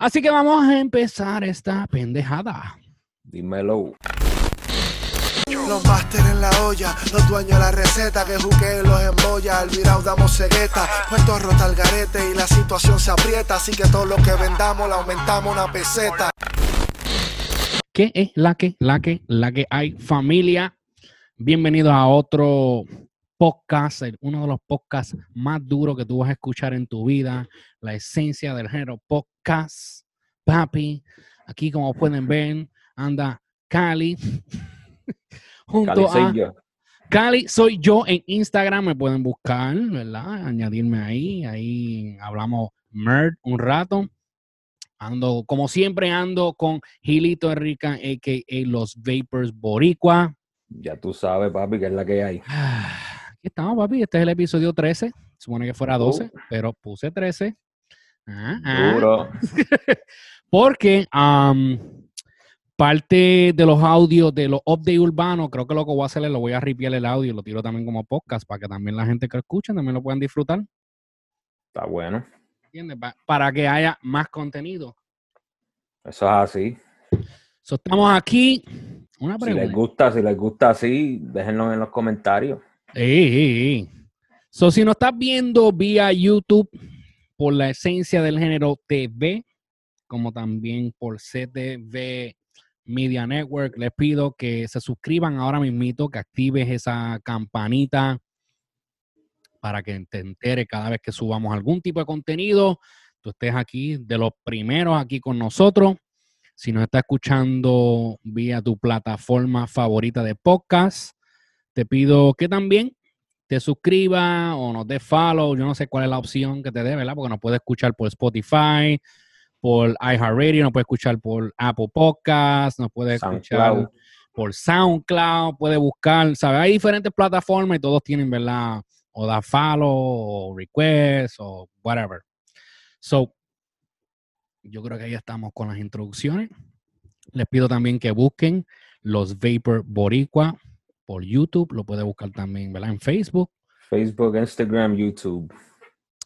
Así que vamos a empezar esta pendejada. Dímelo. Los máster en la olla, los dueños de la receta que juquen los embolla, al virao damos cegueta, puesto rota el garete y la situación se aprieta, así que todo lo que vendamos le aumentamos una peseta. ¿Qué es la que, la que, la que hay familia? Bienvenidos a otro podcast, uno de los podcasts más duros que tú vas a escuchar en tu vida, la esencia del género podcast. Papi, aquí como pueden ver, anda Cali. Junto Cali a soy yo. Cali soy yo en Instagram, me pueden buscar, ¿verdad? Añadirme ahí, ahí hablamos Merd un rato. Ando, como siempre, ando con Gilito Rica, a.k.a. Los Vapors Boricua. Ya tú sabes, papi, que es la que hay. Aquí estamos, papi. Este es el episodio 13. Supone que fuera 12, Uh. pero puse 13. Ah, ah. Duro. Porque parte de los audios de los updates urbanos, creo que lo que voy a hacer es lo voy a ripiar el audio y lo tiro también como podcast para que también la gente que escucha también lo puedan disfrutar. Está bueno. ¿Entiendes? Pa- para que haya más contenido. Eso es así. So, estamos aquí. Una Si les gusta, si les gusta así, déjenlo en los comentarios. Ey, ey, ey. So, si nos estás viendo vía YouTube por la esencia del género TV, como también por CTV Media Network, les pido que se suscriban ahora mismito, que actives esa campanita para que te entere cada vez que subamos algún tipo de contenido. Tú estés aquí de los primeros aquí con nosotros. Si nos está escuchando vía tu plataforma favorita de podcast, te pido que también te suscribas o nos des follow. Yo no sé cuál es la opción que te dé, ¿verdad? Porque nos puedes escuchar por Spotify, por iHeartRadio, nos puedes escuchar por Apple Podcasts, nos puedes escuchar SoundCloud. por SoundCloud, puedes buscar, ¿sabes? Hay diferentes plataformas y todos tienen, ¿verdad? O da follow, o request, o whatever. So, yo creo que ahí estamos con las introducciones. Les pido también que busquen los Vapor Boricua por YouTube, lo puede buscar también, ¿verdad? En Facebook. Facebook, Instagram, YouTube.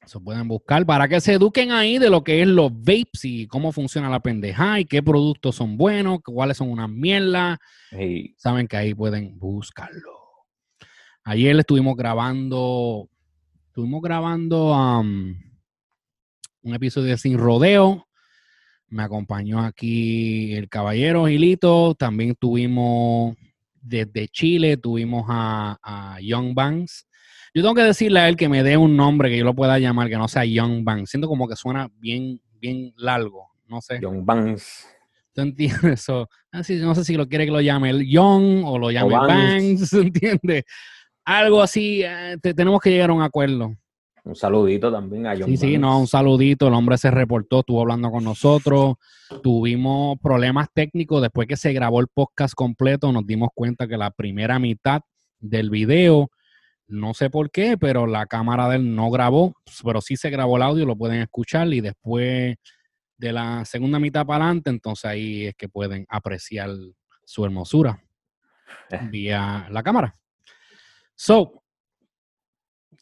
Se pueden buscar para que se eduquen ahí de lo que es los vapes y cómo funciona la pendeja y qué productos son buenos, cuáles son unas mierdas. Saben que ahí pueden buscarlo. Ayer estuvimos grabando, estuvimos grabando um, un episodio de Sin Rodeo. Me acompañó aquí el caballero Gilito. También tuvimos desde Chile, tuvimos a, a Young Banks. Yo tengo que decirle a él que me dé un nombre que yo lo pueda llamar, que no sea Young Banks. Siento como que suena bien, bien largo. No sé. John Banks. ¿Tú entiendes eso? Así, no sé si lo quiere que lo llame el Young o lo llame Banks. Banks, ¿entiendes? Algo así, eh, te- tenemos que llegar a un acuerdo. Un saludito también a John Sí, sí, no, un saludito. El hombre se reportó, estuvo hablando con nosotros. Tuvimos problemas técnicos. Después que se grabó el podcast completo, nos dimos cuenta que la primera mitad del video, no sé por qué, pero la cámara de él no grabó, pero sí se grabó el audio, lo pueden escuchar. Y después de la segunda mitad para adelante, entonces ahí es que pueden apreciar su hermosura Eh. vía la cámara. So,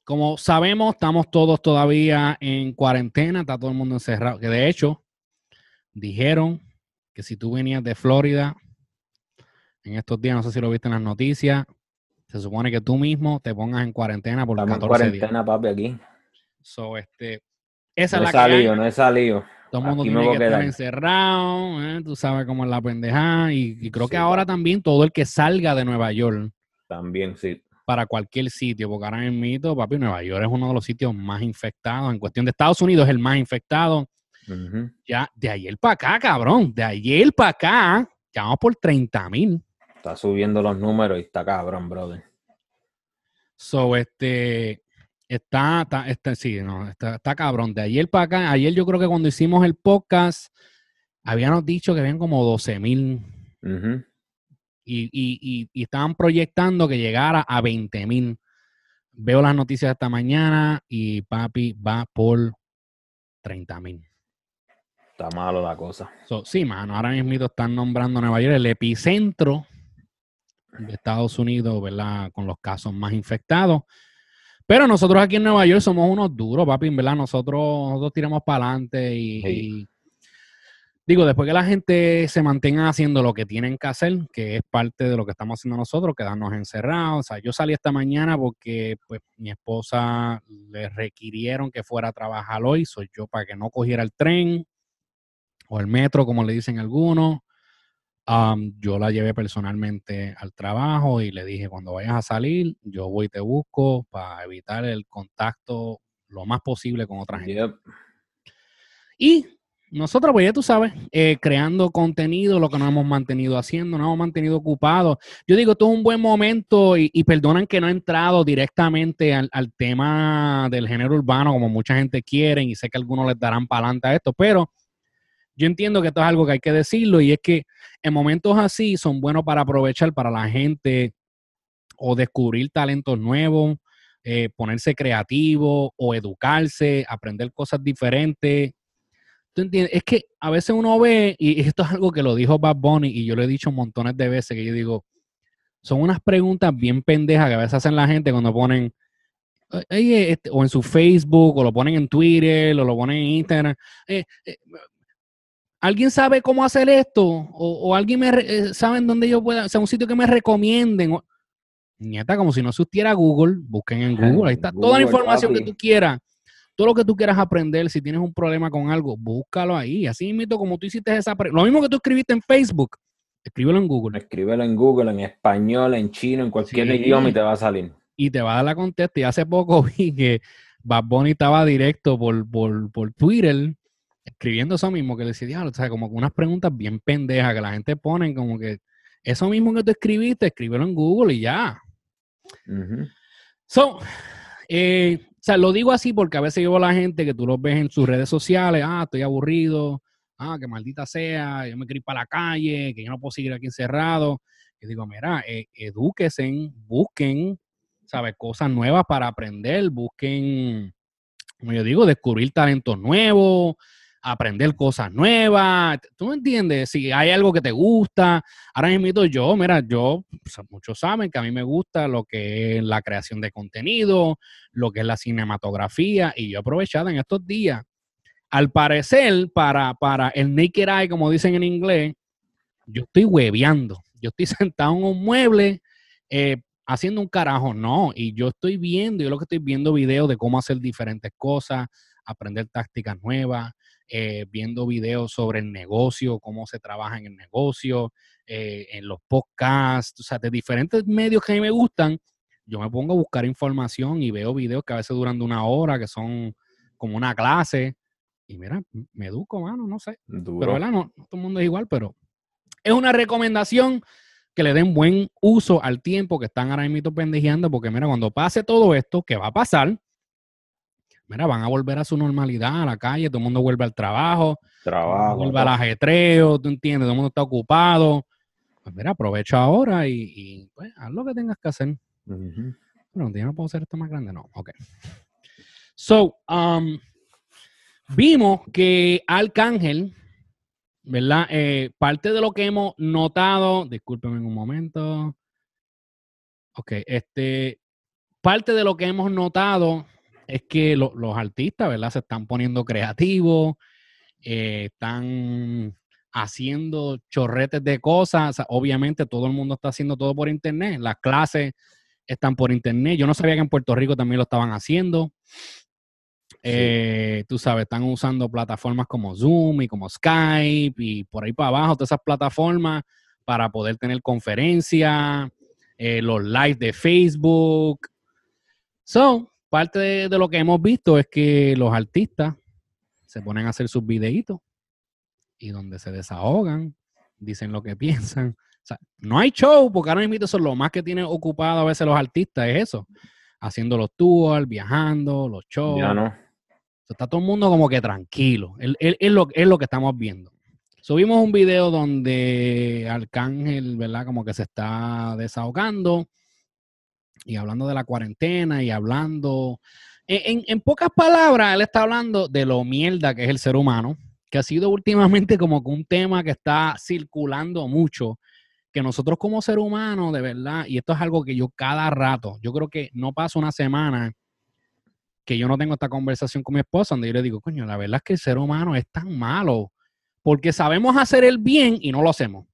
como sabemos, estamos todos todavía en cuarentena, está todo el mundo encerrado. Que de hecho, dijeron que si tú venías de Florida en estos días, no sé si lo viste en las noticias, se supone que tú mismo te pongas en cuarentena por Estamos en 14 días. cuarentena, papi, aquí. So, este, esa No es he la que hay. salido, no he salido. Todo el mundo Aquí tiene que estar encerrado, ¿eh? tú sabes cómo es la pendejada. Y, y creo Sí, que ahora también todo el que salga de Nueva York También, sí. Para cualquier sitio, porque ahora en mito, papi, Nueva York es uno de los sitios más infectados. En cuestión de Estados Unidos es el más infectado. Ya de ayer para acá, cabrón, de ayer para acá, ya vamos por 30 mil. Está subiendo los números y está cabrón, brother. So, este, está, está, está- sí, no, está, está cabrón. De ayer para acá, ayer yo creo que cuando hicimos el podcast, habíamos dicho que habían como 12 mil y, y- y- y estaban proyectando que llegara a 20 mil. Veo las noticias esta mañana y papi va por 30 mil. Está malo la cosa. So, sí, mano, ahora mismo están nombrando Nueva York el epicentro de Estados Unidos, ¿verdad? Con los casos más infectados. Pero nosotros aquí en Nueva York somos unos duros, papi, ¿verdad? Nosotros, nosotros tiramos para adelante y digo, después que la gente se mantenga haciendo lo que tienen que hacer, que es parte de lo que estamos haciendo nosotros, quedarnos encerrados. O sea, yo salí esta mañana porque pues mi esposa le requirieron que fuera a trabajar hoy, soy yo para que no cogiera el tren o el metro, como le dicen algunos. Am, yo la llevé personalmente al trabajo y le dije, cuando vayas a salir, yo voy y te busco para evitar el contacto lo más posible con otra gente. Yep. Y nosotros, pues ya tú sabes, eh, creando contenido, lo que nos hemos mantenido haciendo, nos hemos mantenido ocupados. Yo digo, es un buen momento y, y perdonan que no he entrado directamente al, al tema del género urbano como mucha gente quiere y sé que algunos les darán para adelante a esto, pero yo entiendo que esto es algo que hay que decirlo y es que en momentos así son buenos para aprovechar para la gente o descubrir talentos nuevos, eh, ponerse creativo o educarse, aprender cosas diferentes. ¿Tú entiendes? Es que a veces uno ve, y esto es algo que lo dijo Bad Bunny y yo lo he dicho montones de veces, que yo digo, son unas preguntas bien pendejas que a veces hacen la gente cuando ponen, "Oye, este", o en su Facebook, o lo ponen en Twitter, o lo ponen en Instagram. eh, eh, ¿Alguien sabe cómo hacer esto? ¿O, o alguien me eh, sabe en dónde yo pueda, o sea, un sitio que me recomienden? O- Nieta, como si no existiera Google, busquen en Google, ahí está toda la información que tú quieras, todo lo que tú quieras aprender, si tienes un problema con algo, búscalo ahí, así mismo como tú hiciste esa, pre- lo mismo que tú escribiste en Facebook, escríbelo en Google Escríbelo en Google, en español, en chino, en cualquier Sí. idioma y te va a salir. y te va a dar la contesta. Y hace poco vi que Bad Bunny estaba directo por, por, por Twitter escribiendo eso mismo, que le decía, o sea, como que unas preguntas bien pendejas que la gente pone como que eso mismo que tú escribiste, escríbelo en Google y ya. Ujú. So, eh, sea, lo digo así porque a veces yo veo a la gente que tú los ves en sus redes sociales, ah, estoy aburrido, ah, que maldita sea, yo me quiero ir para la calle, que yo no puedo seguir aquí encerrado. Y digo, mira, eh, edúquense, busquen, ¿sabes? Cosas nuevas para aprender, busquen, como yo digo, descubrir talentos nuevos, aprender cosas nuevas. ¿Tú me entiendes? Si hay algo que te gusta, Ahora mismo yo, mira, yo, muchos saben que a mí me gusta lo que es la creación de contenido, lo que es la cinematografía, y yo aprovechado en estos días. Al parecer, para, para el naked eye, como dicen en inglés, yo estoy hueveando. Yo estoy sentado en un mueble eh, haciendo un carajo, no. Y yo estoy viendo, yo lo que estoy viendo videos de cómo hacer diferentes cosas, aprender tácticas nuevas, eh, viendo videos sobre el negocio, cómo se trabaja en el negocio, eh, en los podcasts, o sea, de diferentes medios que a mí me gustan, yo me pongo a buscar información y veo videos que a veces duran de una hora, que son como una clase. Y mira, me educo, mano, no sé. Duro. Pero, ¿verdad? No, no todo el mundo es igual, pero es una recomendación que le den buen uso al tiempo que están ahora mismo pendejeando, porque mira, cuando pase todo esto, que va a pasar, mira, van a volver a su normalidad, a la calle, todo el mundo vuelve al trabajo, Trabajo. vuelve al ajetreo, tú entiendes, todo el mundo está ocupado. Pues mira, aprovecha ahora y, y, pues, haz lo que tengas que hacer. Ujú. Bueno, yo no puedo hacer esto más grande, no. Ok. So, um, vimos que Arcángel, ¿verdad? Eh, parte de lo que hemos notado, discúlpeme un momento. Ok, este, parte de lo que hemos notado es que lo- los artistas, ¿verdad? Se están poniendo creativos, eh, están haciendo chorretes de cosas. O sea, obviamente todo el mundo está haciendo todo por internet. Las clases están por internet. Yo no sabía que en Puerto Rico también lo estaban haciendo. Eh, tú sabes, están usando plataformas como Zoom y como Skype y por ahí para abajo, todas esas plataformas para poder tener conferencias, eh, los live de Facebook. So, parte de, de lo que hemos visto es que los artistas se ponen a hacer sus videitos y donde se desahogan, dicen lo que piensan. O sea, no hay show, porque ahora mismo eso es lo más que tienen ocupado a veces los artistas, es eso. Haciendo los tours, viajando, los shows. Ya no. Está todo el mundo como que tranquilo. Es, es- es lo, es lo que estamos viendo. Subimos un video donde Arcángel, ¿verdad? Como que se está desahogando y hablando de la cuarentena y hablando. En, pocas palabras, él está hablando de lo mierda que es el ser humano, que ha sido últimamente como que un tema que está circulando mucho, que nosotros como ser humano, de verdad, y esto es algo que yo cada rato, yo creo que no pasa una semana que yo no tengo esta conversación con mi esposa, donde yo le digo, coño, la verdad es que el ser humano es tan malo, porque sabemos hacer el bien y no lo hacemos.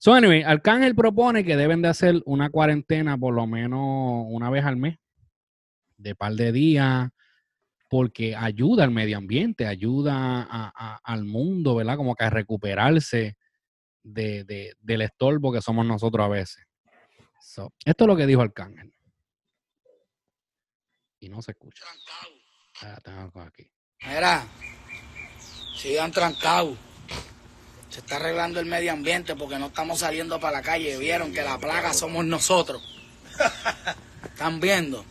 So, anyway, Arcángel propone que deben de hacer una cuarentena por lo menos una vez al mes, de par de días, porque ayuda al medio ambiente, ayuda a- a- al mundo, ¿verdad? Como que a recuperarse de, de- del estorbo que somos nosotros a veces. So, esto es lo que dijo Arcángel. Y no se escucha. Ah, tengo aquí. Mira, sigan trancados. Se está arreglando el medio ambiente porque no estamos saliendo para la calle. Vieron que la plaga somos nosotros. ¿Están viendo?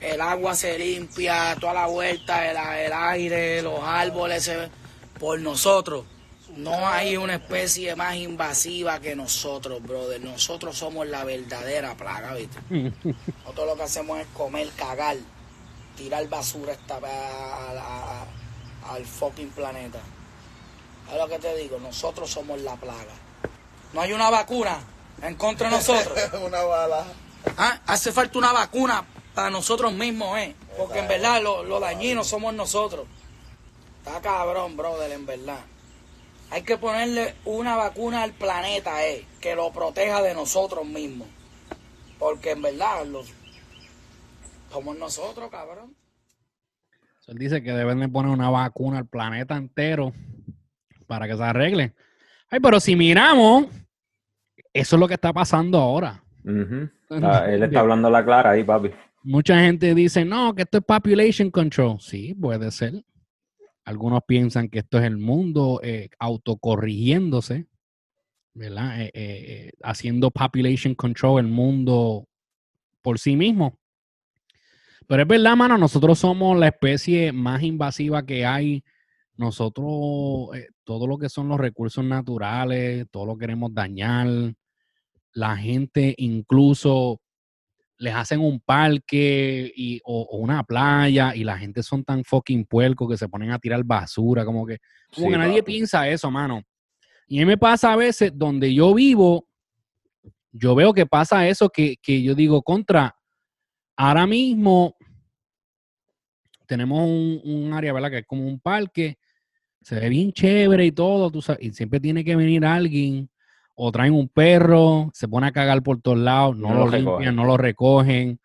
El agua se limpia, toda la vuelta, el, el aire, los árboles, se, por nosotros. No hay una especie más invasiva que nosotros, brother. Nosotros somos la verdadera plaga, ¿viste? Nosotros lo que hacemos es comer, cagar, tirar basura esta, a- a- a- al fucking planeta. Es lo que te digo, nosotros somos la plaga. No hay una vacuna en contra de nosotros. Una bala. Ah, Hace falta una vacuna para nosotros mismos, ¿eh? Porque en verdad lo, lo dañinos somos nosotros. Está cabrón, brother, en verdad. Hay que ponerle una vacuna al planeta, ¿eh? Que lo proteja de nosotros mismos. Porque en verdad los, somos nosotros, cabrón. Él dice que deben de poner una vacuna al planeta entero para que se arregle. Ay, pero si miramos, eso es lo que está pasando ahora. Ah, él está hablando la clara ahí, papi. Mucha gente dice, no, que esto es population control. Sí, puede ser. Algunos piensan que esto es el mundo eh, autocorrigiéndose, ¿verdad? Eh, eh, haciendo population control el mundo por sí mismo. Pero es verdad, mano, nosotros somos la especie más invasiva que hay. Nosotros, eh, todo lo que son los recursos naturales, todo lo queremos dañar. La gente incluso les hacen un parque y, o, o una playa y la gente son tan fucking puercos que se ponen a tirar basura, como que, como Sí, que nadie papi. piensa eso, mano. Y a mí me pasa a veces donde yo vivo, yo veo que pasa eso que, que yo digo contra. Ahora mismo tenemos un, un área, ¿verdad? Que es como un parque, se ve bien chévere y todo, tú sabes, y siempre tiene que venir alguien o traen un perro, se pone a cagar por todos lados, no, No lo, limpian, recogen. no lo recogen,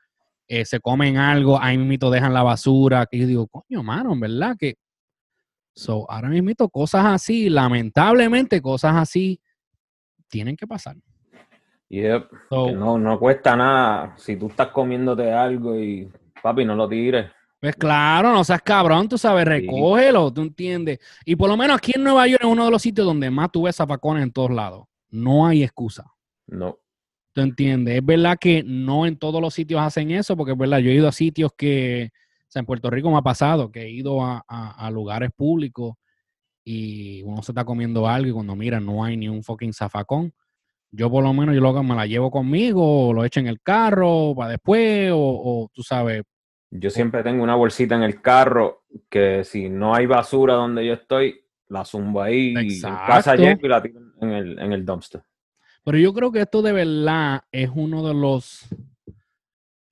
eh, se comen algo, ahí mismo dejan la basura, que yo digo, coño, mano, en verdad que... So, ahora mismo cosas así, lamentablemente cosas así tienen que pasar. Yep. So, no, no cuesta nada. Si tú estás comiéndote algo y, papi, no lo tires. Pues claro, no seas cabrón, tú sabes, recógelo, tú entiendes. Y por lo menos aquí en Nueva York es uno de los sitios donde más tú ves zafacones en todos lados. No hay excusa. No. ¿Tú entiendes? Es verdad que no en todos los sitios hacen eso, porque es verdad, yo he ido a sitios que, o sea, en Puerto Rico me ha pasado, que he ido a, a- a lugares públicos y uno se está comiendo algo y cuando mira no hay ni un fucking zafacón. Yo por lo menos yo lo me la llevo conmigo, o lo echo en el carro para después, o, o tú sabes, Yo siempre tengo una bolsita en el carro que si no hay basura donde yo estoy, la zumbo ahí y en Exacto. casa llego y la tiro en el, en el dumpster. Pero yo creo que esto de verdad es uno de los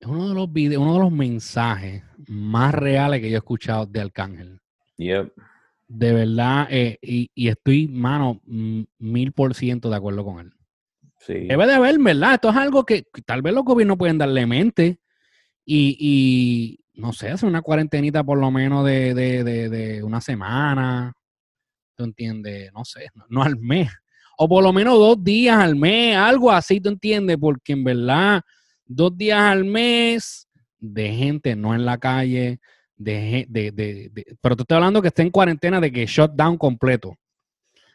es uno de los videos, uno de los mensajes más reales que yo he escuchado de Arcángel. Yep. De verdad, eh, y, y estoy, mano, mm, mil por ciento de acuerdo con él. Sí. Debe de haber, ¿verdad? Esto es algo que tal vez los gobiernos pueden darle mente y, no sé, hacer una cuarentenita por lo menos de, una semana. ¿Tú entiendes? No sé, no, al mes. O por lo menos dos días al mes, algo así, ¿tú entiendes? Porque en verdad, dos días al mes de gente no en la calle, de, de, de- pero te estoy hablando que esté en cuarentena de que shutdown completo.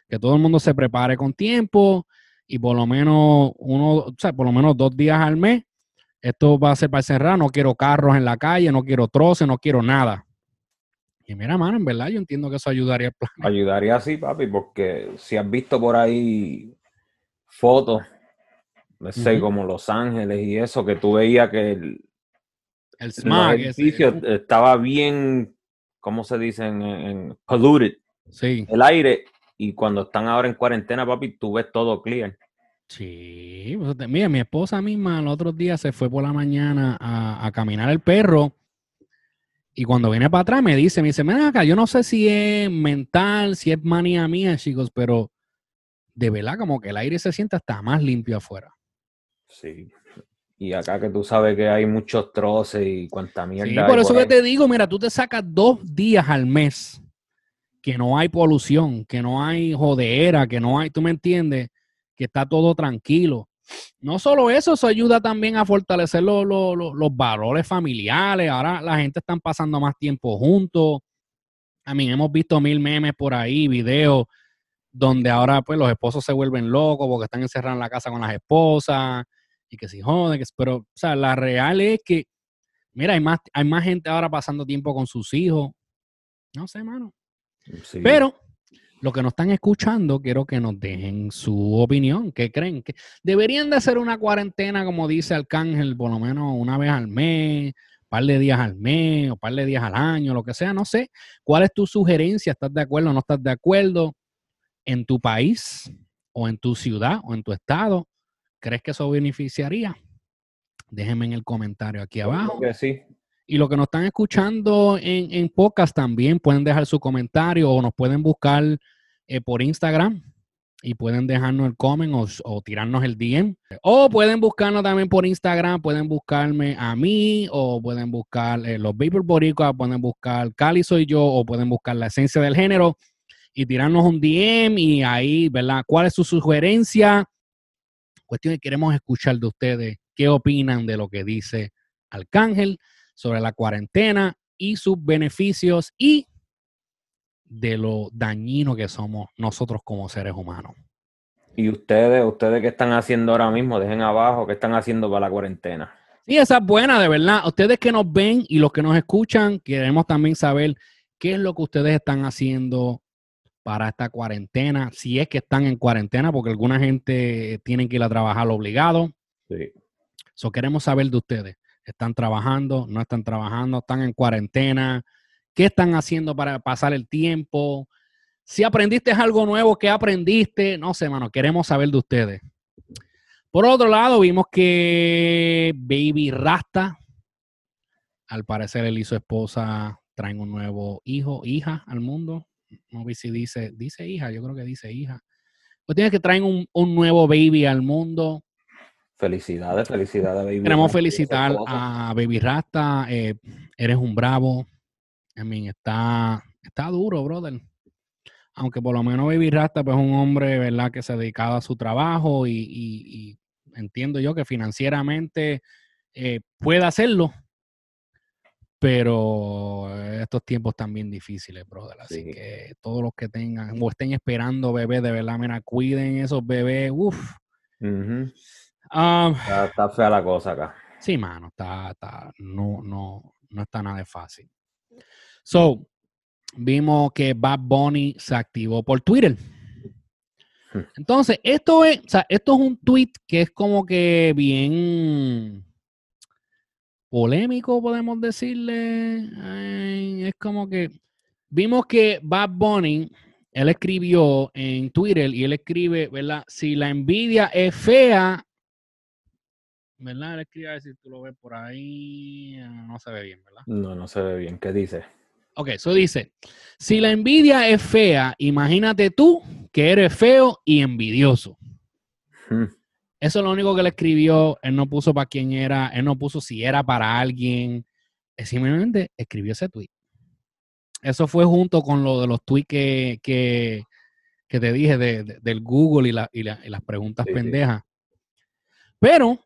Que todo el mundo se prepare con tiempo y por lo menos uno, o sea, por lo menos dos días al mes. Esto va a ser para cerrar. No quiero carros en la calle, no quiero troces, no quiero nada. Y mira, mano, en verdad yo entiendo que eso ayudaría al plan. Ayudaría así, papi, porque si has visto por ahí fotos, say, Ujú. como Los Ángeles y eso, que tú veías que el, El smog. ese- edificios estaba bien, ¿cómo se dice? En, en- polluted, sí, el aire, y cuando están ahora en cuarentena, papi, tú ves todo clear. Sí. pues, Mira, mi esposa misma el otro día se fue por la mañana a, a caminar el perro Y cuando viene para atrás me dice, me dice, mira acá, yo no sé si es mental, si es manía mía, chicos, pero de verdad como que el aire se siente hasta más limpio afuera. Sí. Y acá que tú sabes que hay muchos troces y cuánta mierda. Sí, hay por eso que te digo, mira, tú te sacas dos días al mes que no hay polución, que no hay jodera, que no hay, tú me entiendes, que está todo tranquilo. No solo eso, eso ayuda también a fortalecer los, los- los- los valores familiares. Ahora la gente está pasando más tiempo juntos. A mí hemos visto mil memes por ahí, videos donde ahora pues los esposos se vuelven locos porque están encerrados en la casa con las esposas y que si joden, que, pero o sea, la real es que Mira, hay más, hay más gente ahora pasando tiempo con sus hijos. No sé, mano. Sí. Pero los que nos están escuchando, quiero que nos dejen su opinión. ¿Qué creen? que ¿Deberían de hacer una cuarentena, como dice Arcángel, por lo menos una vez al mes, par de días al mes, o par de días al año, lo que sea? No sé. ¿Cuál es tu sugerencia? ¿Estás de acuerdo o no estás de acuerdo? ¿En tu país, o en tu ciudad, o en tu estado? ¿Crees que eso beneficiaría? Déjenme en el comentario aquí creo abajo. que sí. Y los que nos están escuchando en, en podcast también pueden dejar su comentario o nos pueden buscar eh, por Instagram y pueden dejarnos el comment o, tirarnos el DM. O pueden buscarnos también por Instagram, pueden buscarme a mí o pueden buscar eh, los Vapor Boricua, pueden buscar Cali soy yo o pueden buscar la esencia del género y tirarnos un DM y ahí, ¿verdad? ¿Cuál es su sugerencia? Cuestión que queremos escuchar de ustedes. ¿Qué opinan de lo que dice Arcángel? sobre la cuarentena y sus beneficios y de lo dañino que somos nosotros como seres humanos. Y ustedes, ustedes qué están haciendo ahora mismo, dejen abajo qué están haciendo para la cuarentena. Sí, esa es buena, de verdad. Ustedes que nos ven y los que nos escuchan, queremos también saber qué es lo que ustedes están haciendo para esta cuarentena, si es que están en cuarentena, porque alguna gente tiene que ir a trabajar obligado. Sí. So, queremos saber de ustedes. ¿Están trabajando? ¿No están trabajando? ¿Están en cuarentena? ¿Qué están haciendo para pasar el tiempo? Si aprendiste algo nuevo, ¿qué aprendiste? No sé, mano, queremos saber de ustedes. Por otro lado, vimos que Baby Rasta, al parecer él y su esposa traen un nuevo hijo, hija al mundo. No vi si dice, dice hija, yo creo que dice hija. Pues tiene que traen un, un nuevo baby al mundo. Felicidades, felicidades, baby. Queremos felicitar a Baby Rasta. eh, eres un bravo. I mean, está, está duro, brother. Aunque por lo menos Baby Rasta pues, es un hombre, ¿verdad?, que se ha dedicado a su trabajo y, y- y entiendo yo que financieramente eh, puede hacerlo. Pero estos tiempos están bien difíciles, brother. Así Sí. que todos los que tengan o estén esperando bebés, de verdad, mira, cuiden esos bebés. Uf. Ujú. Ah, Está, está fea la cosa acá. Sí, mano, está, está, no, no, no está nada de fácil. So, vimos que Bad Bunny se activó por Twitter. Hmm. Entonces, esto es, o sea, esto es un tweet que es como que bien polémico, podemos decirle. Ay, es como que vimos que Bad Bunny, él escribió en Twitter y él escribe, ¿verdad? Si la envidia es fea, ¿verdad? Él escribe, a ver si tú lo ves por ahí, ah, no se ve bien, ¿verdad? No, no se ve bien. ¿Qué dice? Ok, eso dice, si la envidia es fea, imagínate tú que eres feo y envidioso. Hmm. Eso es lo único que él escribió. Él no puso para quién era, él no puso si era para alguien. Simplemente escribió ese tweet. Eso fue junto con lo de los tweets que, que, que te dije de, de- del Google y, la- y la- y las preguntas Sí, sí. pendejas. Pero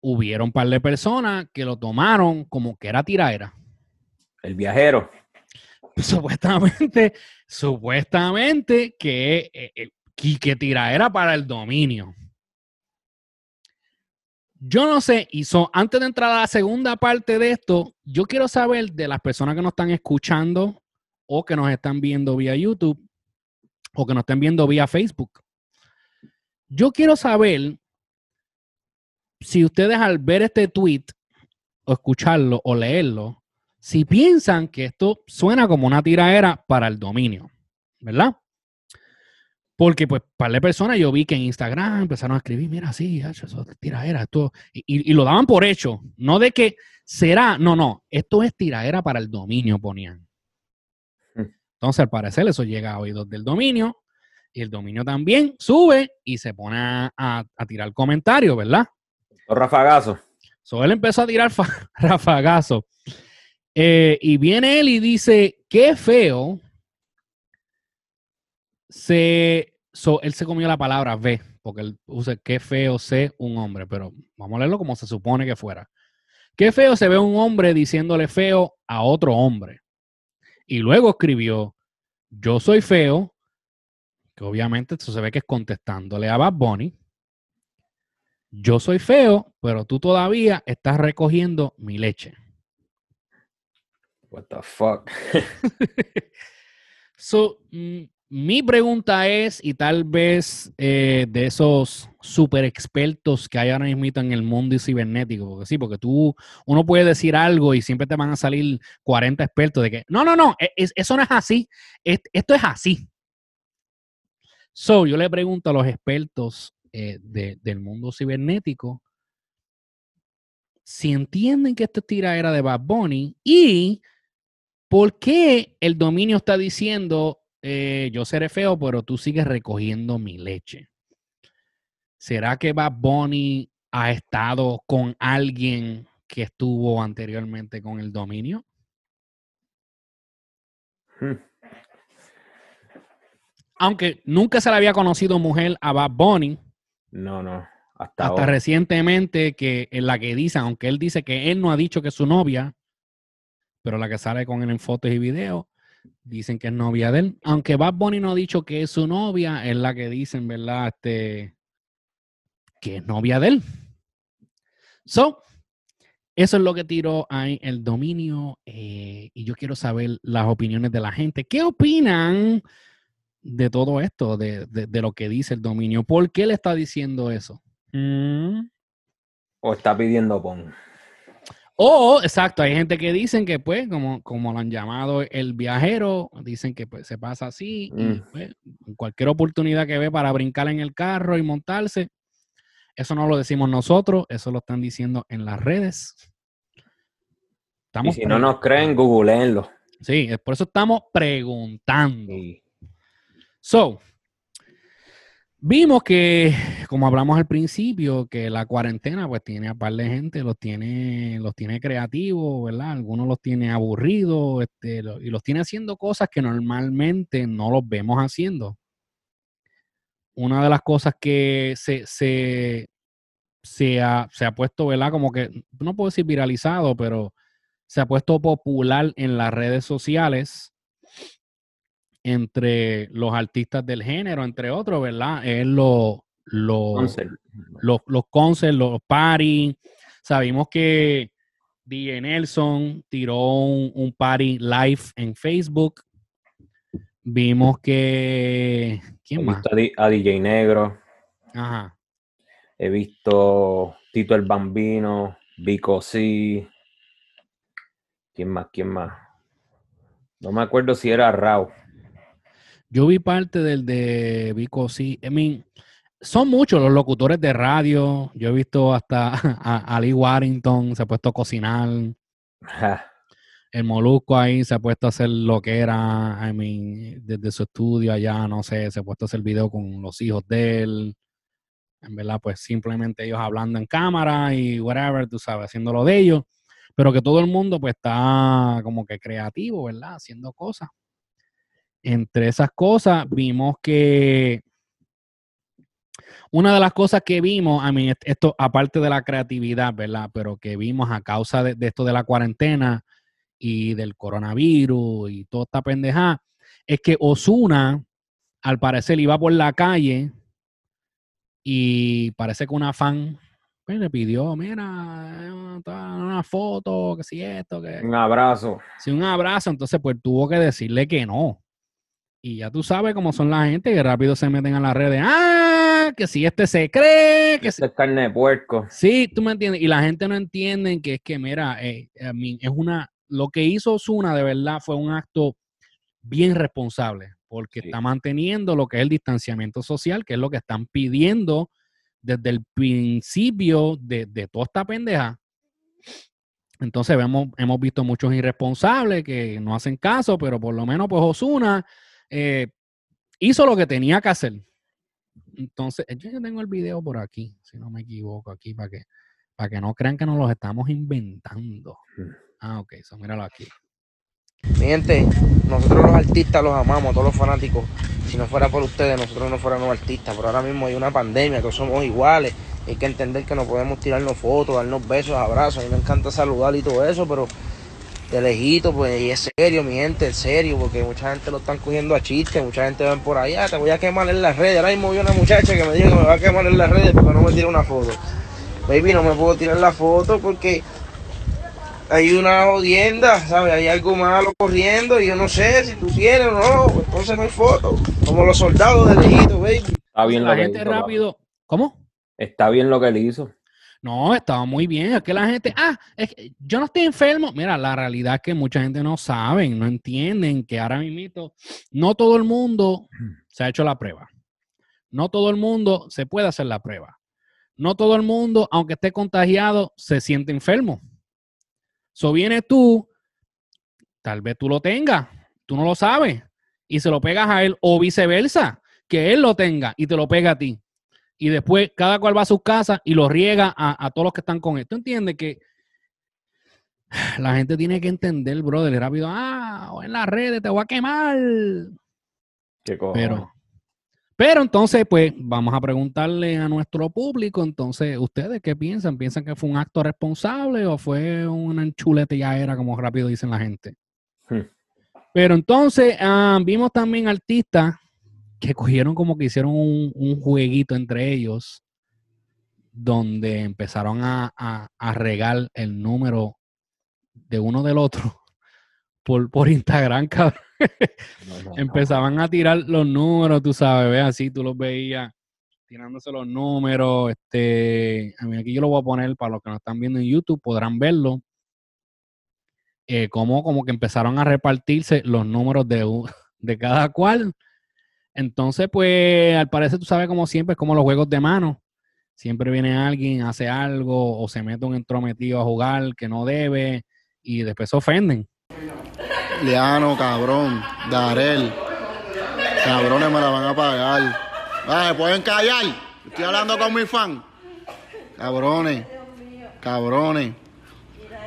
hubieron un par de personas que lo tomaron como que era tiraera. El viajero. Supuestamente, supuestamente que, eh, eh, que tiraera para el dominio. Yo no sé, y antes de entrar a la segunda parte de esto, yo quiero saber de las personas que nos están escuchando o que nos están viendo vía YouTube o que nos están viendo vía Facebook. Yo quiero saber si ustedes al ver este tweet o escucharlo o leerlo, si piensan que esto suena como una tiraera para el dominio, ¿verdad? Porque, pues, para de personas yo vi que en Instagram empezaron a escribir, mira, sí, eso es tiraera, esto. Y, y- y lo daban por hecho. No de que será, no, no, esto es tiraera para el dominio, ponían. Hmm. Entonces, al parecer, eso llega a oídos del dominio. Y el dominio también sube y se pone a, a- a tirar comentarios, ¿verdad? Los rafagazos. So, él empezó a tirar fa- rafagazo. Eh, y viene él y dice, qué feo. Se, él se comió la palabra ve, porque él usa qué feo sé un hombre, pero vamos a leerlo como se supone que fuera. Qué feo se ve un hombre diciéndole feo a otro hombre. Y luego escribió, yo soy feo, que obviamente eso se ve que es contestándole a Bad Bunny yo soy feo, pero tú todavía estás recogiendo mi leche. What the fuck. So, mi pregunta es, y tal vez eh, de esos super expertos que hay ahora mismo en el mundo cibernético, porque sí, porque tú, uno puede decir algo y siempre te van a salir 40 expertos de que, no, no, no, e- es- eso no es así, es- esto es así. So, yo le pregunto a los expertos eh, de- del mundo cibernético si entienden que esta tiraera de Bad Bunny y por qué el dominio está diciendo eh, yo seré feo, pero tú sigues recogiendo mi leche. ¿Será que Bad Bunny ha estado con alguien que estuvo anteriormente con el dominio? Hmm. Aunque nunca se le había conocido mujer a Bad Bunny, No, no. Hasta, recientemente que en la que dice, aunque él dice que él no ha dicho que es su novia, pero la que sale con él en fotos y videos, dicen que es novia de él. Aunque Bad Bunny no ha dicho que es su novia, es la que dicen, ¿verdad? Este, que es novia de él. So, eso es lo que tiró ahí el dominio eh, y yo quiero saber las opiniones de la gente. ¿Qué opinan de todo esto, de, de- lo que dice el dominio? ¿Por qué le está diciendo eso? Mm. O está pidiendo pon. O, exacto, hay gente que dicen que, pues, como, como lo han llamado el viajero, dicen que pues, se pasa así y Mm. pues, cualquier oportunidad que ve para brincar en el carro y montarse, eso no lo decimos nosotros, eso lo están diciendo en las redes. Y Estamos si no nos creen, googleenlo. Sí, es por eso estamos preguntando. Y So, vimos que, como hablamos al principio, que la cuarentena pues tiene a par de gente, los tiene, los tiene creativos, ¿verdad? Algunos los tiene aburridos, este, y los tiene haciendo cosas que normalmente no los vemos haciendo. Una de las cosas que se, se, se ha, se ha puesto, ¿verdad? Como que, no puedo decir viralizado, pero se ha puesto popular en las redes sociales entre los artistas del género, entre otros, ¿verdad? Es lo, lo- Concert. los, los concerts, los party. Sabemos que DJ Nelson tiró un, un party live en Facebook. Vimos que. He ¿Quién más? visto a DJ Negro, Ajá. he visto Tito el Bambino, Vico C. ¿Quién más? ¿Quién más? No me acuerdo si era Rao. Yo vi parte del de Vico sí. I mean, son muchos los locutores de radio. Yo he visto hasta a Ali Warrington se ha puesto a cocinar. El Molusco ahí se ha puesto a hacer lo que era, I mean, desde su estudio allá, no sé, se ha puesto a hacer video con los hijos de él. En verdad, pues simplemente ellos hablando en cámara y whatever, tú sabes, haciendo lo de ellos. Pero que todo el mundo pues está como que creativo, ¿verdad? Haciendo cosas. Entre esas cosas vimos que una de las cosas que vimos, a mí, esto aparte de la creatividad, ¿verdad? Pero que vimos a causa de, de esto de la cuarentena y del coronavirus y toda esta pendejada, es que Osuna, al parecer, iba por la calle y parece que una fan pues, le pidió, mira, eh, una foto, que si esto, que un abrazo. si un abrazo, entonces pues tuvo que decirle que no. Y ya tú sabes cómo son la gente que rápido se meten a las redes. Ah, que si este se cree, que si... Esto es carne de puerco. Sí, tú me entiendes. Y la gente no entiende que es que, mira, eh, I mean, es una... Lo que hizo Osuna de verdad fue un acto bien responsable. porque Sí. está manteniendo lo que es el distanciamiento social, que es lo que están pidiendo desde el principio de, de toda esta pendeja. Entonces vemos, hemos visto muchos irresponsables que no hacen caso, pero por lo menos pues Osuna hizo lo que tenía que hacer. Entonces, yo ya tengo el video por aquí, si no me equivoco, aquí para que, para que no crean que nos los estamos inventando. Hmm. Ah, ok, eso míralo aquí. Mi gente, nosotros los artistas los amamos, todos los fanáticos. Si no fuera por ustedes, nosotros no fuéramos artistas. Pero ahora mismo hay una pandemia, todos somos iguales. Hay que entender que no podemos tirarnos fotos, darnos besos, abrazos. A mí me encanta saludar y todo eso, pero de lejito, pues, y es serio, mi gente, en serio, porque mucha gente lo están cogiendo a chiste, mucha gente ven por allá, te voy a quemar en las redes. Ahora mismo vi una muchacha que me dijo que me va a quemar en las redes porque no me tira una foto. Baby, no me puedo tirar la foto porque hay una jodienda, ¿sabes? Hay algo malo corriendo y yo no sé si tú quieres o no, pues, entonces no hay foto. Como los soldados de lejito, baby. Está bien la lo que gente hizo, rápido. ¿Cómo? Está bien lo que él hizo. No, estaba muy bien. Es que la gente, ah, es que yo no estoy enfermo. Mira, la realidad es que mucha gente no sabe, no entienden que ahora mismo no todo el mundo se ha hecho la prueba. No todo el mundo se puede hacer la prueba. No todo el mundo, aunque esté contagiado, se siente enfermo. So vienes tú, tal vez tú lo tengas, tú no lo sabes, y se lo pegas a él, o viceversa, que él lo tenga y te lo pega a ti y después cada cual va a su casa y lo riega a, a todos los que están con él. ¿Tú entiendes que la gente tiene que entender, brother, rápido, ah, o en las redes te voy a quemar? Qué. Pero, pero entonces, pues, vamos a preguntarle a nuestro público, entonces, ¿ustedes qué piensan? ¿Piensan que fue un acto responsable o fue una enchulete ya era, como rápido dicen la gente? Hmm. Pero entonces, ah, vimos también artistas que cogieron como que hicieron un, un jueguito entre ellos, donde empezaron a, a, a regar el número de uno del otro por, por Instagram, cabrón. No, no, no. Empezaban a tirar los números, tú sabes, ve así, tú los veías tirándose los números. Este, a mí aquí yo lo voy a poner para los que nos están viendo en YouTube, podrán verlo. Eh, como, como que empezaron a repartirse los números de, de cada cual. Entonces, pues, al parecer, tú sabes, como siempre, es como los juegos de mano. Siempre viene alguien, hace algo, o se mete un entrometido a jugar que no debe, y después se ofenden. Liano, cabrón, Darel. Cabrones me la van a pagar. Ah, ¿me pueden callar? Estoy hablando con mi fan. Cabrones, cabrones.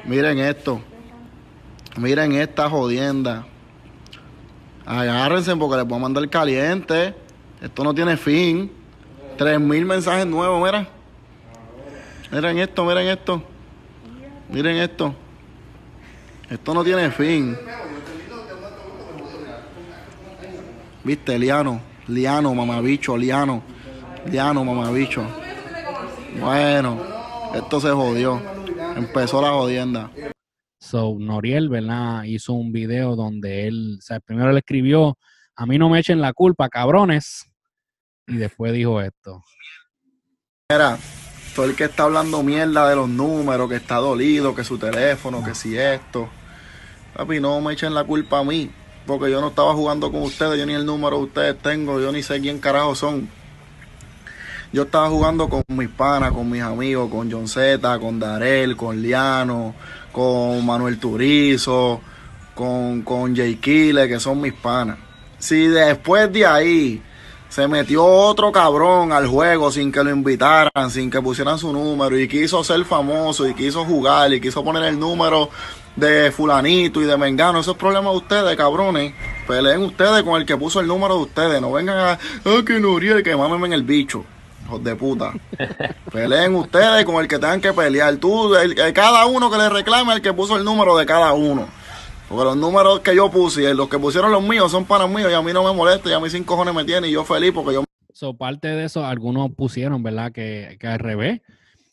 Miren esto. Miren esta jodienda. Agárrense porque les voy a mandar caliente. Esto no tiene fin. Tres mil mensajes nuevos, mira. Miren esto, miren esto. Miren esto. Esto no tiene fin. Viste, Liano, Liano, mamabicho, Liano, Liano, mamabicho. Bueno, esto se jodió. Empezó la jodienda. So, Noriel, ¿verdad? Hizo un video donde él, o sea, primero le escribió, a mí no me echen la culpa, cabrones. Y después dijo esto. Mira, todo el que está hablando mierda de los números, que está dolido, que su teléfono, que si esto. Papi, no me echen la culpa a mí, porque yo no estaba jugando con ustedes, yo ni el número de ustedes tengo, yo ni sé quién carajo son. Yo estaba jugando con mis panas, con mis amigos, con John Z, con Darel, con Liano, con Manuel Turizo, con, con Jay Kile, que son mis panas. Si después de ahí se metió otro cabrón al juego sin que lo invitaran, sin que pusieran su número y quiso ser famoso y quiso jugar y quiso poner el número de fulanito y de mengano, eso es problema de ustedes, cabrones. Peleen ustedes con el que puso el número de ustedes, no vengan a, ah, que Noriel, que mámenme en el bicho. Hijos de puta. Peleen ustedes con el que tengan que pelear. Tú, el- cada uno que le reclame el que puso el número de cada uno. Porque los números que yo puse y los que pusieron los míos son para míos y a mí no me molesta y a mí sin cojones me tiene y yo feliz porque yo So, parte de eso, algunos pusieron, ¿verdad? Que, que al revés.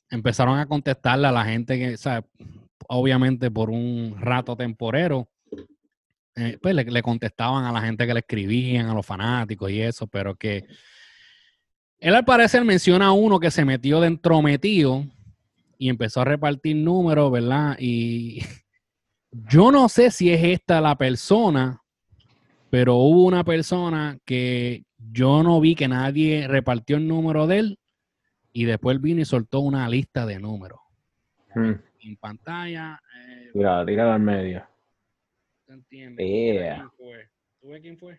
Empezaron a contestarle a la gente que, obviamente por un rato temporero, eh, pues le contestaban a la gente que le escribían, a los fanáticos y eso, pero que él al parecer menciona a uno que se metió de entrometido y empezó a repartir números, ¿verdad? Y yo no sé si es esta la persona pero hubo una persona que yo no vi que nadie repartió el número de él y después vino y soltó una lista de números Hmm. en pantalla. eh, Tira, tira al medio. ¿te entiendes? Yeah. ¿Quién fue? ¿Tú ves quién fue?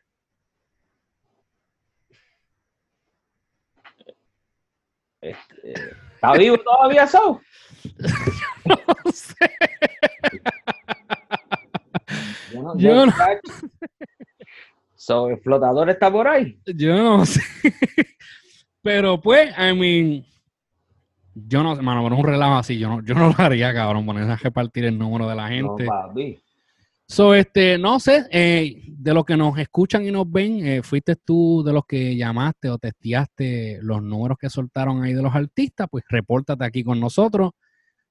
Este, ¿Está vivo todavía, So? No sé. Yo no, Yo yo- no- So, ¿el flotador está por ahí? Yo no sé. Pero pues, I mean, yo no sé, mano, pero un relajo así, yo no, yo no lo haría, cabrón, ponerse a repartir el número de la gente. No, papi. So, este, no sé, eh, de los que nos escuchan y nos ven, eh, ¿fuiste tú de los que llamaste o testeaste los números que soltaron ahí de los artistas? Pues repórtate aquí con nosotros,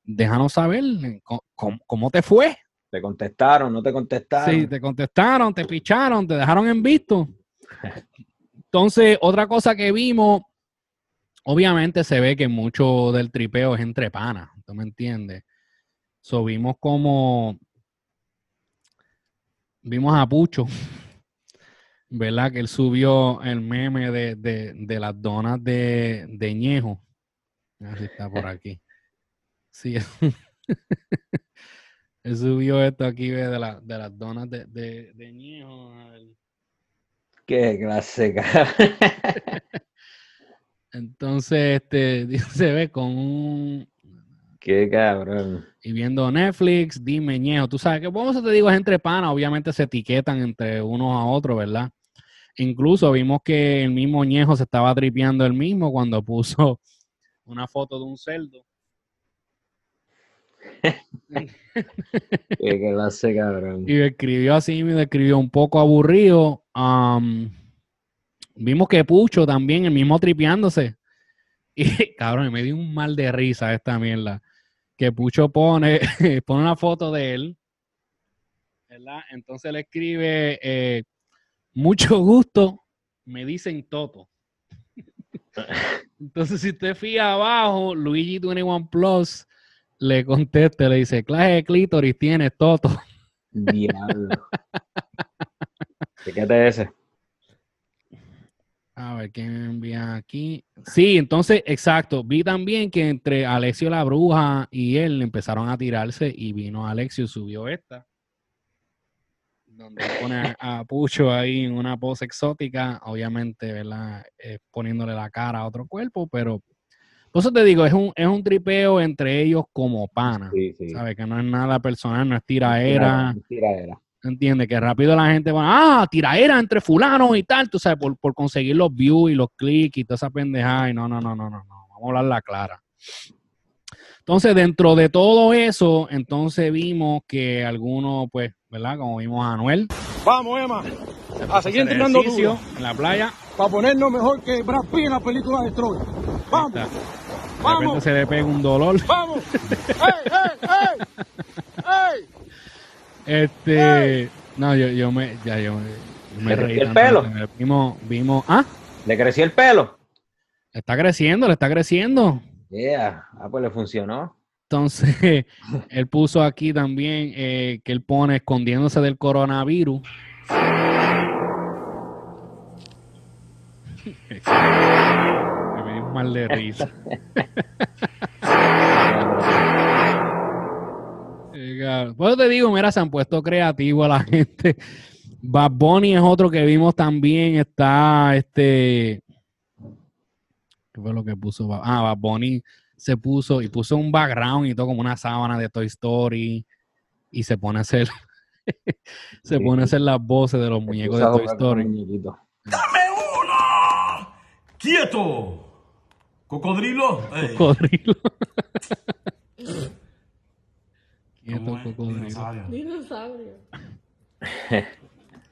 déjanos saber eh, cómo, cómo te fue. ¿Te contestaron? ¿No te contestaron? Sí, te contestaron, te picharon, te dejaron en visto. Entonces, otra cosa que vimos, obviamente se ve que mucho del tripeo es entre panas, ¿tú me entiendes? So, vimos como, vimos a Pucho, ¿verdad? Que él subió el meme de, de- de las donas de, de Ñejo. Así está por aquí. Sí. él subió esto aquí de, la- de las donas de, de, de Ñejo. Qué clase, cara. Entonces, este, se ve con un, Qué cabrón. Y viendo Netflix, dime ñejo. Tú sabes que, bueno, eso te digo, es entre panas, obviamente se etiquetan entre unos a otros, ¿verdad? Incluso vimos que el mismo ñejo se estaba tripeando el mismo cuando puso una foto de un cerdo. Qué clase, cabrón. Y escribió así, me escribió un poco aburrido. Am, vimos que Pucho también, el mismo tripeándose. Y cabrón, me dio un mal de risa esta mierda. Que Pucho pone, pone una foto de él. ¿Verdad? Entonces le escribe, eh, mucho gusto, me dicen Toto. Entonces, si usted fija abajo, Luigi 21 Plus le contesta, le dice, clase de clítoris tienes Toto. Diablo. Fíjate ese. A ver, ¿qué me envía aquí? Sí, entonces, exacto. Vi también que entre Alexio la Bruja y él empezaron a tirarse y vino Alexio y subió esta. Donde pone a, Pucho ahí en una pose exótica, obviamente, ¿verdad? Eh, poniéndole la cara a otro cuerpo, pero por eso te digo, es un, es un tripeo entre ellos como pana. Sí, sí. ¿Sabes? Que no es nada personal, no es tiraera. Tiraera. ¿Entiendes? Que rápido la gente va, ah, tiraera entre fulanos y tal, tú sabes, por, por conseguir los views y los clics y toda esa pendejada. Y no, no, no, no, no, no. Vamos a hablar la clara. Entonces, dentro de todo eso, entonces vimos que algunos, pues, ¿verdad? Como vimos a Anuel, Vamos, Emma, a seguir entrenando duro en la playa. para ponernos mejor que Brad Pitt en la película de Troy. Vamos, repente vamos, se le pega un dolor. vamos. ¡Ey, ey, ey! ¡Ey! Este, no, yo, yo me, ya, yo me, me ¿Le reí creció el pelo? Vimos, vimos, ah, ¿Le creció el pelo? está creciendo, le está creciendo. Yeah. Ah, pues le funcionó. Entonces, él puso aquí también eh, que él pone escondiéndose del coronavirus. Me dio un mal de risa. Cabrón. Pues te digo, mira, se han puesto creativos a la gente. Bad Bunny es otro que vimos también. Está este. ¿Qué fue lo que puso? Bad- Ah, Bad Bunny se puso y puso un background y todo como una sábana de Toy Story y se pone a hacer se Sí. pone a hacer las voces de los muñecos de Toy Story. muñequitos. ¡Quieto! ¿Cocodrilo? Ey, Cocodrilo. Quieto. Dinosaurio. Dinosaurio.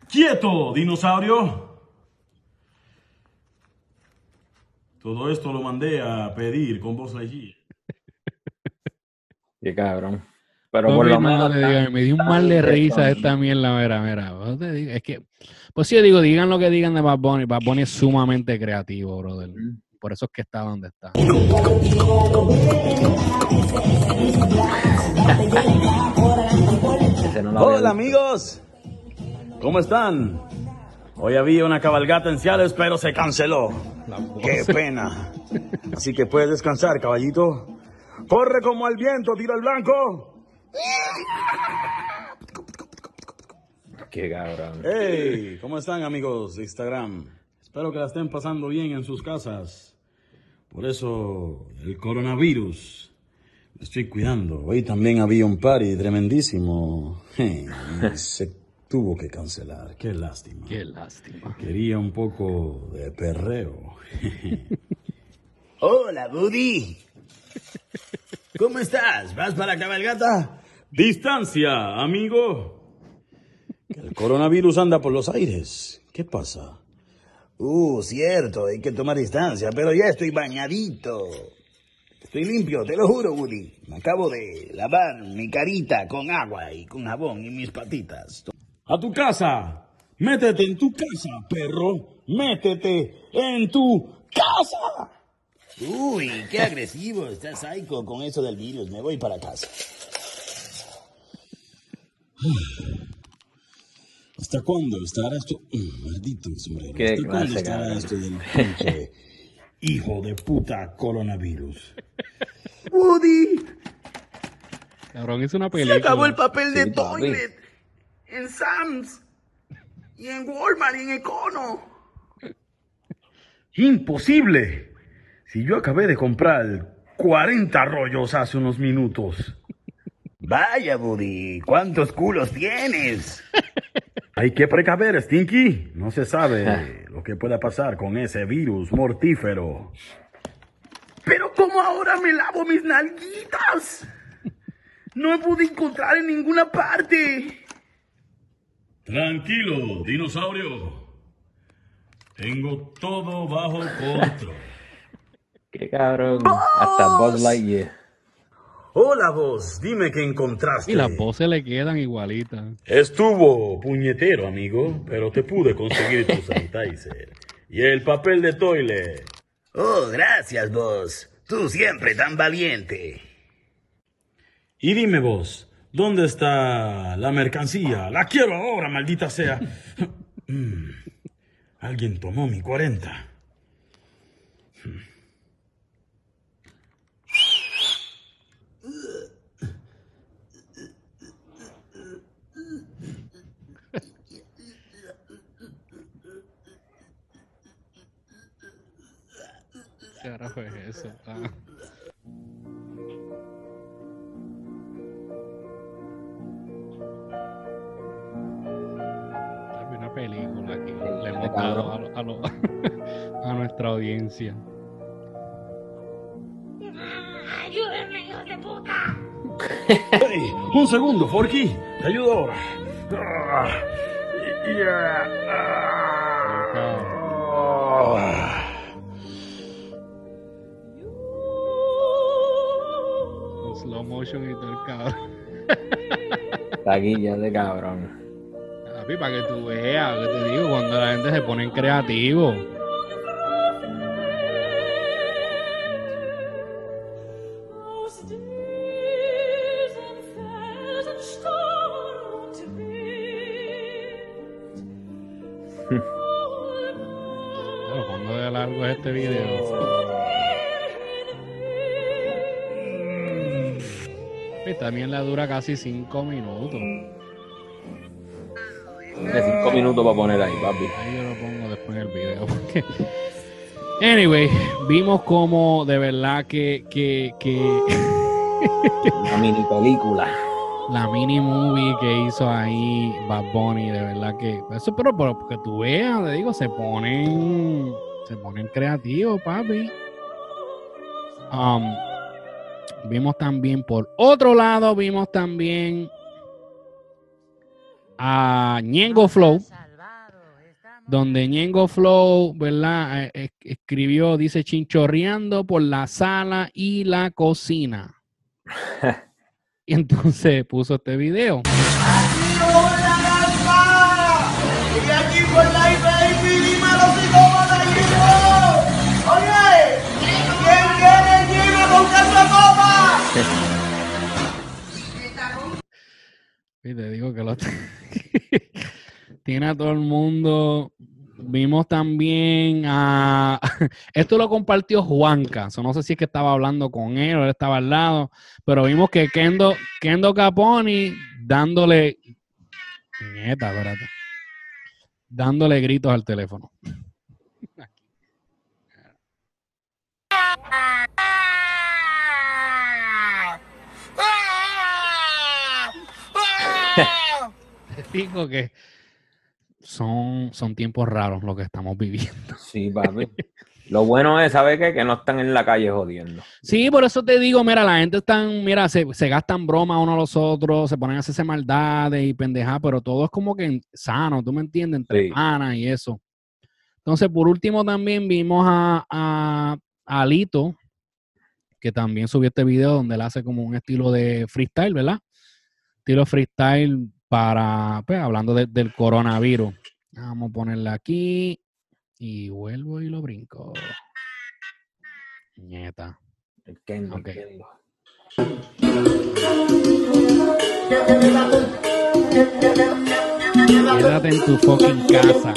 ¡Quieto, dinosaurio! Todo esto lo mandé a pedir con voz Lightyear. Qué cabrón. Pero por lo no, menos. digo, me dio un mal de risa esta mierda, mira, mira. te digo, Es que, pues sí, yo digo, digan lo que digan de Bad Bunny. Bad Bunny es sumamente creativo, brother. Mm. Por eso es que está donde está. Hola amigos, ¿cómo están? Hoy había una cabalgata en Ciales, pero se canceló. Qué pena. Así que puedes descansar, caballito. Corre como el viento, tira el blanco. Qué cabrón. Hey, ¿cómo están amigos de Instagram? Espero que la estén pasando bien en sus casas. Por eso, el coronavirus. Lo estoy cuidando. Hoy también había un party tremendísimo. Se tuvo que cancelar. Qué lástima. Qué lástima. Quería un poco de perreo. Hola, Buddy. ¿Cómo estás? ¿Vas para la cabalgata? Distancia, amigo. El coronavirus anda por los aires. ¿Qué pasa? Uh, cierto, hay que tomar distancia, pero ya estoy bañadito. Estoy limpio, te lo juro, Woody. Me acabo de lavar mi carita con agua y con jabón y mis patitas. A tu casa. Métete en tu casa, perro. Métete en tu casa. Uy, qué agresivo estás, Psycho, con eso del virus. Me voy para casa. ¿Hasta cuándo estará esto? Mm, Maldito sombrero. Qué ¿Hasta cuándo estará esto del pinche hijo de puta coronavirus? Woody, Cabrón, es una se película. acabó el papel de Sí, papi. toilet. En Sam's. Y en Walmart y en Econo. Imposible. Si yo acabé de comprar 40 rollos hace unos minutos. Vaya, Woody, ¿cuántos culos tienes? Hay que precaver, Stinky. No se sabe lo que pueda pasar con ese virus mortífero. Pero ¿cómo ahora me lavo mis nalguitas? No me pude encontrar en ninguna parte. Tranquilo, dinosaurio. Tengo todo bajo control. Qué cabrón. Hasta Buzz Lightyear. Hola vos, dime qué encontraste. Y las voces le quedan igualitas. Estuvo puñetero, amigo, pero te pude conseguir tu sanitizer. Y el papel de toilet. Oh, gracias, vos. Tú siempre tan valiente. Y dime vos, ¿dónde está la mercancía? La quiero ahora, maldita sea. Mm, Alguien tomó mi 40. Carajo es eso? Ah. Hay una película que le hemos dado a, lo- a lo- a nuestra audiencia. ¡Ayúdenme, hijos de puta! Hey, un segundo, Forky. Te ayudo ahora. Ah, yeah, motion y todo el cabrón. Taquilla de cabrón. Papi, para que tú veas, que te digo, cuando la gente se pone creativo. También la dura casi cinco minutos. De cinco minutos para poner ahí, papi. Ahí yo lo pongo después en el video. porque- Anyway, vimos como de verdad que, que, que Una mini película. la mini movie que hizo ahí Bad Bunny, de verdad que eso, pero, pero que tú veas, te digo, se ponen, se ponen creativos, papi. Um, vimos también por otro lado, vimos también a Ñengo Flow, donde Ñengo Flow, ¿verdad? Eh, eh, escribió, dice, chinchorreando por la sala y la cocina. y entonces puso este video. Y te digo que lo tiene a todo el mundo vimos también a. Esto lo compartió Juanca. So, no sé si es que estaba hablando con él o él estaba al lado. Pero vimos que Kendo, Kendo Caponi dándole. Nieta, espérate. Dándole gritos al teléfono. Digo que son, son tiempos raros lo que estamos viviendo. Sí, papi. Lo bueno es, ¿sabes qué? Que no están en la calle jodiendo. Sí, por eso te digo, mira, la gente están, mira, se, se gastan bromas unos a los otros, se ponen a hacerse maldades y pendejadas, pero todo es como que sano, ¿tú me entiendes? Entre Sí. panas y eso. Entonces, por último, también vimos a, a, a Alito, que también subió este video donde él hace como un estilo de freestyle, ¿verdad? Estilo freestyle para, pues, hablando de- del coronavirus. Vamos a ponerle aquí y vuelvo y lo brinco. Nieta. El Kendo, el Ok. Kendo. Quédate en tu fucking casa.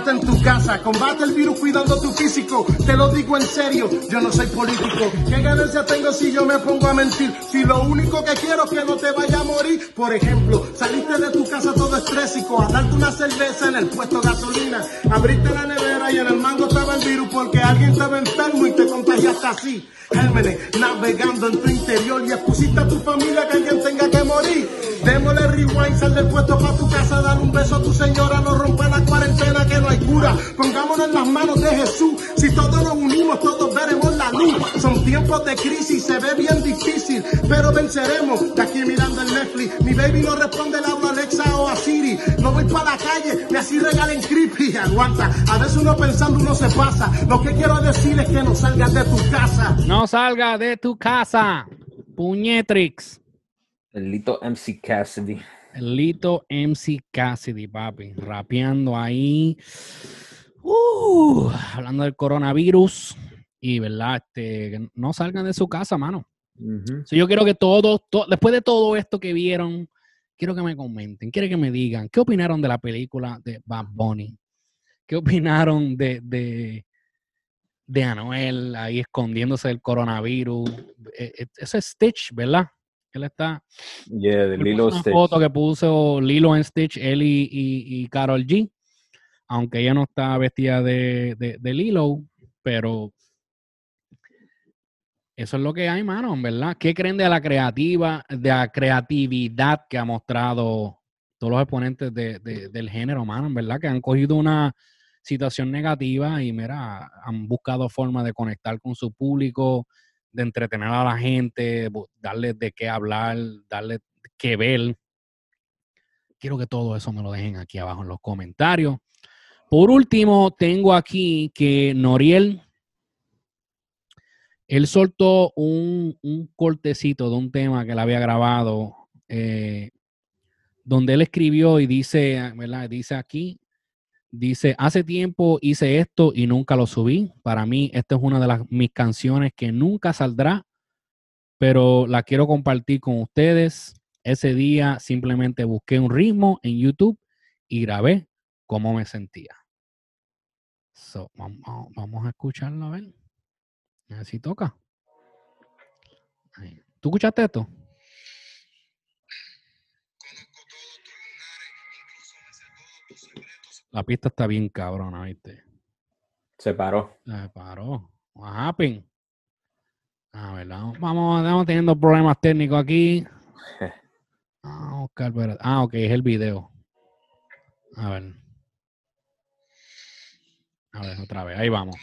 Quédate en tu casa, combate el virus cuidando tu físico. Te lo digo en serio, yo no soy político. ¿Qué ganancia tengo si yo me pongo a mentir? Si lo único que quiero es que no te vaya a morir. Por ejemplo, saliste de tu casa todo estrésico a darte una cerveza en el puesto de gasolina. Abriste la nevera y en el mango estaba porque alguien estaba enfermo y te contagiaste así. Gérmenes, navegando en tu interior y expusiste a tu familia que alguien tenga que morir. Démosle rewind, sal del puesto para tu casa, dar un beso a tu señora, no rompa la cuarentena que no hay cura. Pongámonos en las manos de Jesús, si todos nos unimos, todos veremos la luz. Son tiempos de crisis, se ve bien difícil, pero venceremos. De aquí mirando el Netflix, mi baby no responde, le hablo Alexa o a Siri. No voy para la calle, me así regalen creepy. Aguanta, a veces uno pensando uno se pasa. Lo que quiero decir es que no salgas de tu casa. No salga de tu casa. Puñetrix. El Lito MC Cassidy. El Lito MC Cassidy, papi. Rapeando ahí. Uh, hablando del coronavirus. Y, ¿verdad? Este, no salgan de su casa, mano. So, yo quiero que todos, to- después de todo esto que vieron, quiero que me comenten, quiero que me digan, ¿qué opinaron de la película de Bad Bunny? ¿Qué opinaron de, de, de Anuel ahí escondiéndose del coronavirus? Eh, eh, Eso es Stitch, ¿verdad? Él está. Yeah, de Lilo una Stitch. foto que puso Lilo en Stitch, él y, y, y Carol G. Aunque ella no está vestida de, de, de Lilo, pero eso es lo que hay, mano, verdad. ¿Qué creen de la creativa, de la creatividad que ha mostrado todos los exponentes de- de- del género, mano? Verdad, que han cogido una situación negativa y, mira, han buscado formas de conectar con su público, de entretener a la gente, darles de qué hablar, darles que ver. Quiero que todo eso me lo dejen aquí abajo en los comentarios. Por último, tengo aquí que Noriel, él soltó un, un cortecito de un tema que él había grabado, eh, donde él escribió y dice, ¿verdad? Dice aquí, dice, hace tiempo hice esto y nunca lo subí. Para mí, esta es una de las, mis canciones que nunca saldrá, pero la quiero compartir con ustedes. Ese día simplemente busqué un ritmo en YouTube y grabé cómo me sentía. So, vamos, a escucharlo a ver. Si toca. ¿Tú escuchaste esto? La pista está bien cabrona, ¿viste? Se paró. Se paró. What happened? A ver, vamos, estamos teniendo problemas técnicos aquí. Ah, Oscar, ah, ok, es el video. A ver. A ver, otra vez, ahí vamos.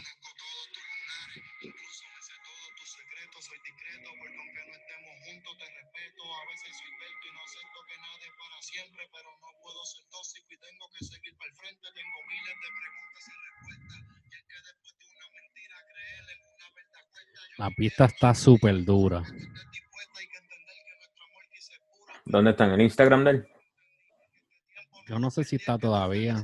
La pista está súper dura. ¿Dónde están? ¿En Instagram de él? Yo no sé si está todavía.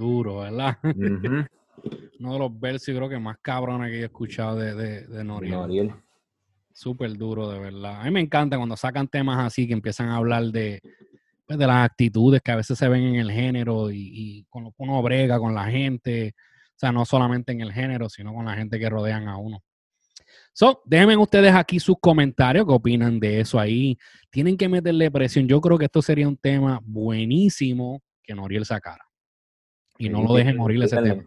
Duro, ¿verdad? Uno de los versos, creo que más cabrones que yo he escuchado de, de, de Noriel. Noriel. Súper duro, de verdad. A mí me encanta cuando sacan temas así que empiezan a hablar de, pues, de las actitudes que a veces se ven en el género y, y con lo que uno brega con la gente. O sea, no solamente en el género, sino con la gente que rodean a uno. So, déjenme ustedes aquí sus comentarios, qué opinan de eso ahí. Tienen que meterle presión. Yo creo que esto sería un tema buenísimo que Noriel sacara. Y no lo dejen morir ese tema.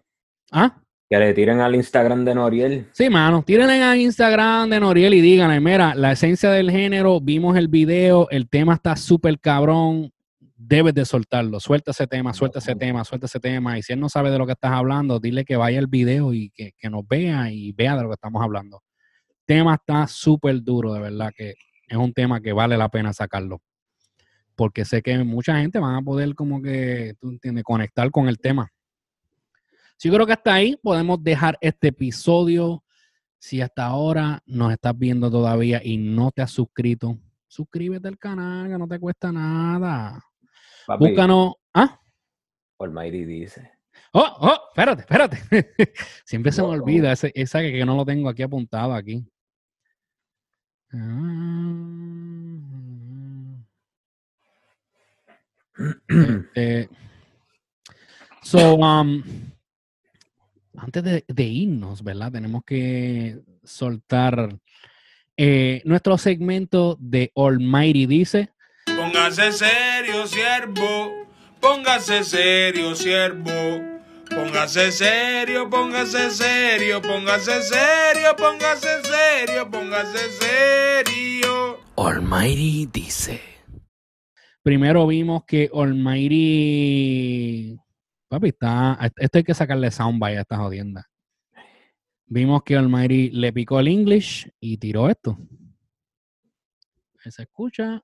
¿Ah? Que le tiren al Instagram de Noriel. Sí, mano, tírenle a Instagram de Noriel y díganle, mira, la esencia del género, vimos el video, el tema está súper cabrón, debes de soltarlo, suelta ese tema, suelta ese tema, suelta ese tema, y si él no sabe de lo que estás hablando, dile que vaya al video y que, que nos vea y vea de lo que estamos hablando. El tema está súper duro, de verdad que es un tema que vale la pena sacarlo, porque sé que mucha gente van a poder como que, tú entiendes, conectar con el tema. Sí, yo creo que hasta ahí podemos dejar este episodio. Si hasta ahora nos estás viendo todavía y no te has suscrito, suscríbete al canal, que no te cuesta nada. Papi, Búscanos. ¿Ah? Almighty dice. Oh, oh, espérate, espérate. Siempre se me Wow. olvida ese, esa que, que no lo tengo aquí apuntado aquí. Ah. Este, so, um, antes de, de irnos, ¿verdad? Tenemos que soltar eh, nuestro segmento de Almighty dice. Póngase serio, siervo. Póngase serio, siervo. Póngase serio, póngase serio, póngase serio, póngase serio, póngase serio. Almighty dice. Primero vimos que Almighty. Papi, está. Esto hay que sacarle soundbite a esta jodienda. Vimos que Almighty le picó el English y tiró esto. Se escucha.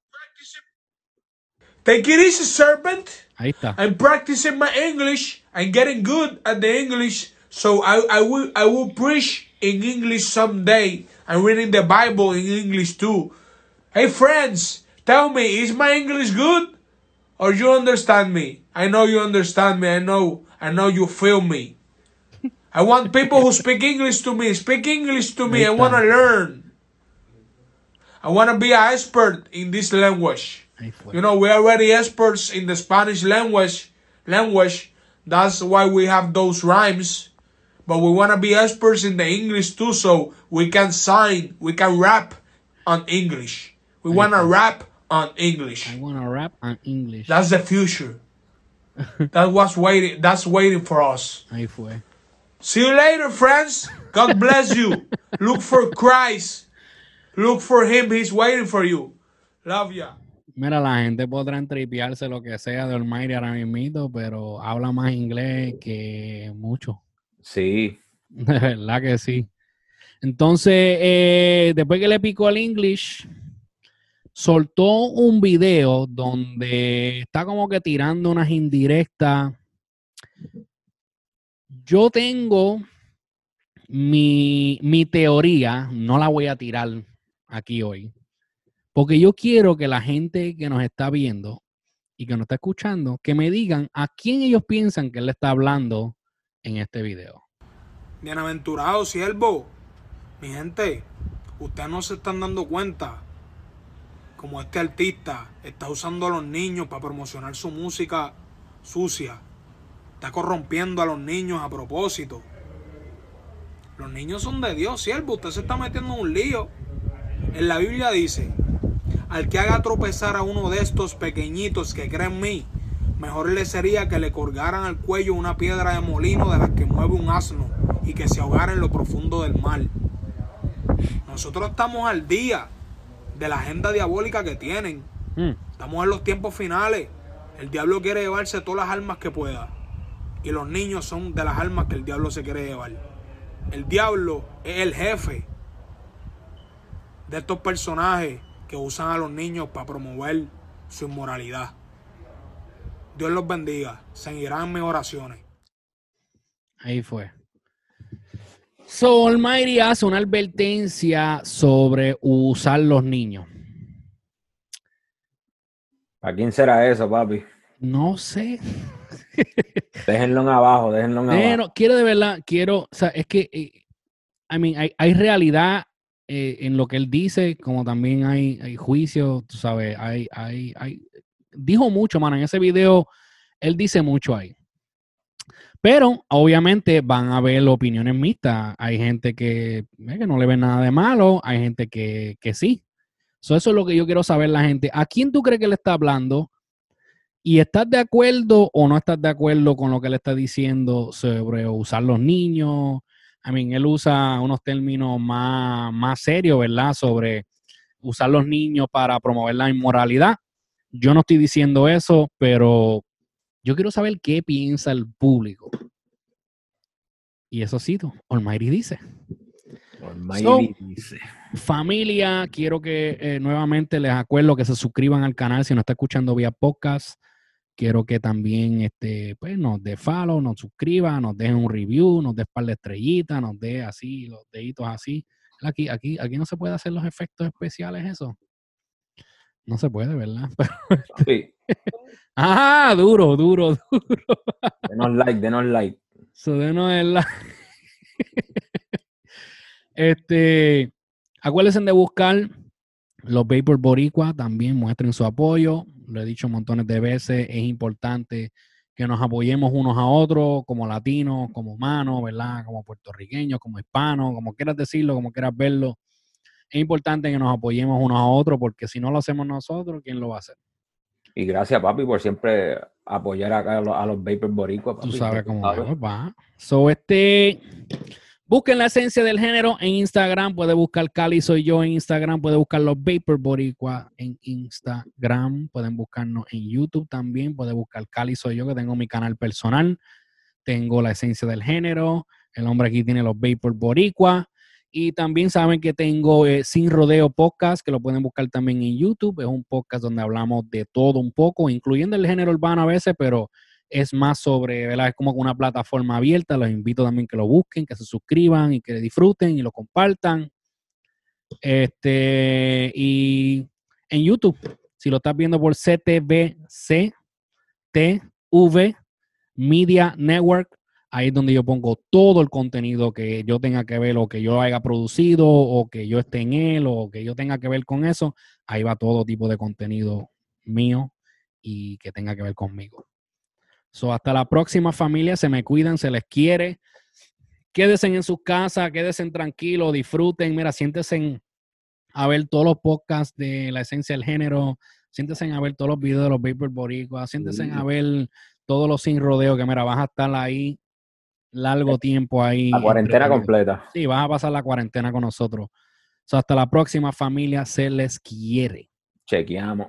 Take it easy, serpent. Ahí está. I'm practicing my English. I'm getting good at the English. So I, I will I will preach in English someday. I'm reading the Bible in English too. Hey friends, tell me, is my English good? Or you understand me? I know you understand me. I know I know you feel me. I want people who speak English to me. Speak English to me. I want to learn. I want to be an expert in this language. You know, we're already experts in the Spanish language. Language. That's why we have those rhymes. But we want to be experts in the English too, so we can sign, we can rap on English. We want to rap on English. I wanna rap on English. That's the future. that was waiting. That's waiting for us. Ahí fue. See you later, friends. God bless you. Look for Christ. Look for Him. He's waiting for you. Love ya. Mira, la gente podrá entripearse lo que sea de Almighty ahora mismo, pero habla más inglés que mucho. Sí. De verdad que sí. Entonces, eh, después que le picó el English, soltó un video donde está como que tirando unas indirectas. Yo tengo mi, mi teoría, no la voy a tirar aquí hoy, porque yo quiero que la gente que nos está viendo y que nos está escuchando, que me digan a quién ellos piensan que él está hablando en este video. Bienaventurado siervo. Mi gente, ustedes no se están dando cuenta. Como este artista está usando a los niños para promocionar su música sucia. Está corrompiendo a los niños a propósito. Los niños son de Dios, siervo. Usted se está metiendo en un lío. En la Biblia dice, al que haga tropezar a uno de estos pequeñitos que creen en mí, mejor le sería que le colgaran al cuello una piedra de molino de la que mueve un asno y que se ahogara en lo profundo del mar. Nosotros estamos al día de la agenda diabólica que tienen. Mm. Estamos en los tiempos finales. El diablo quiere llevarse todas las almas que pueda. Y los niños son de las almas que el diablo se quiere llevar. El diablo es el jefe de estos personajes que usan a los niños para promover su inmoralidad. Dios los bendiga. Seguirán mis oraciones. Ahí fue. So, Almighty hace una advertencia sobre usar los niños. ¿Para quién será eso, papi? No sé. Déjenlo en abajo, déjenlo en abajo. Pero quiero de verdad, quiero, o sea, es que, eh, I mean, hay, hay realidad eh, en lo que él dice, como también hay, hay juicio, tú sabes, hay, hay, hay, dijo mucho, mano, en ese video, él dice mucho ahí. Pero obviamente van a haber opiniones mixtas. Hay gente que, eh, que no le ve nada de malo, hay gente que, que sí. So, eso es lo que yo quiero saber la gente. ¿A quién tú crees que le está hablando? ¿Y estás de acuerdo o no estás de acuerdo con lo que le está diciendo sobre usar los niños? I mean, él usa unos términos más, más serios, ¿verdad? Sobre usar los niños para promover la inmoralidad. Yo no estoy diciendo eso, pero yo quiero saber qué piensa el público. Y eso sí, Almighty dice. Almighty So, dice. Familia, quiero que eh, nuevamente les acuerdo que se suscriban al canal si no está escuchando vía podcast. Quiero que también este, pues, nos dé follow, nos suscriba, nos dejen un review, nos dé par de estrellitas, nos dé así, los deditos así. Aquí, aquí, aquí no se puede hacer los efectos especiales, eso. No se puede, ¿verdad? Sí. Ah, duro, duro, duro. Denos like, denos like. So, denos el like. este, acuérdense de buscar los Vapor Boricua, también muestren su apoyo. Lo he dicho montones de veces, es importante que nos apoyemos unos a otros, como latinos, como humanos, ¿verdad? Como puertorriqueños, como hispanos, como quieras decirlo, como quieras verlo. Es importante que nos apoyemos unos a otros, porque si no lo hacemos nosotros, ¿quién lo va a hacer? Y gracias, papi, por siempre apoyar acá a los, a los Vapor Boricua. Tú papi, sabes cómo sabes. es, va. So, este, busquen la esencia del género en Instagram. Puede buscar Cali Soy Yo en Instagram. Puede buscar los Vapor Boricua en Instagram. Pueden buscarnos en YouTube también. Puede buscar Cali Soy Yo, que tengo mi canal personal. Tengo la esencia del género. El hombre aquí tiene los Vapor Boricua. Y también saben que tengo eh, Sin Rodeo Podcast, que lo pueden buscar también en YouTube. Es un podcast donde hablamos de todo un poco, incluyendo el género urbano a veces, pero es más sobre, ¿verdad? Es como una plataforma abierta. Los invito también que lo busquen, que se suscriban y que disfruten y lo compartan. Este, y en YouTube, si lo estás viendo por CTVC, TV Media Network, ahí es donde yo pongo todo el contenido que yo tenga que ver o que yo haya producido o que yo esté en él o que yo tenga que ver con eso. Ahí va todo tipo de contenido mío y que tenga que ver conmigo. So, hasta la próxima familia, se me cuidan, se les quiere. Quédense en sus casas, quédense tranquilos, disfruten. Mira, siéntense en- a ver todos los podcasts de la esencia del género, siéntense a ver todos los videos de los Vapor Boricua, siéntense a ver todos los sin rodeo, que mira, vas a estar ahí largo tiempo ahí. La cuarentena completa. Sí, vas a pasar la cuarentena con nosotros. So, hasta la próxima familia, se les quiere. Chequeamos.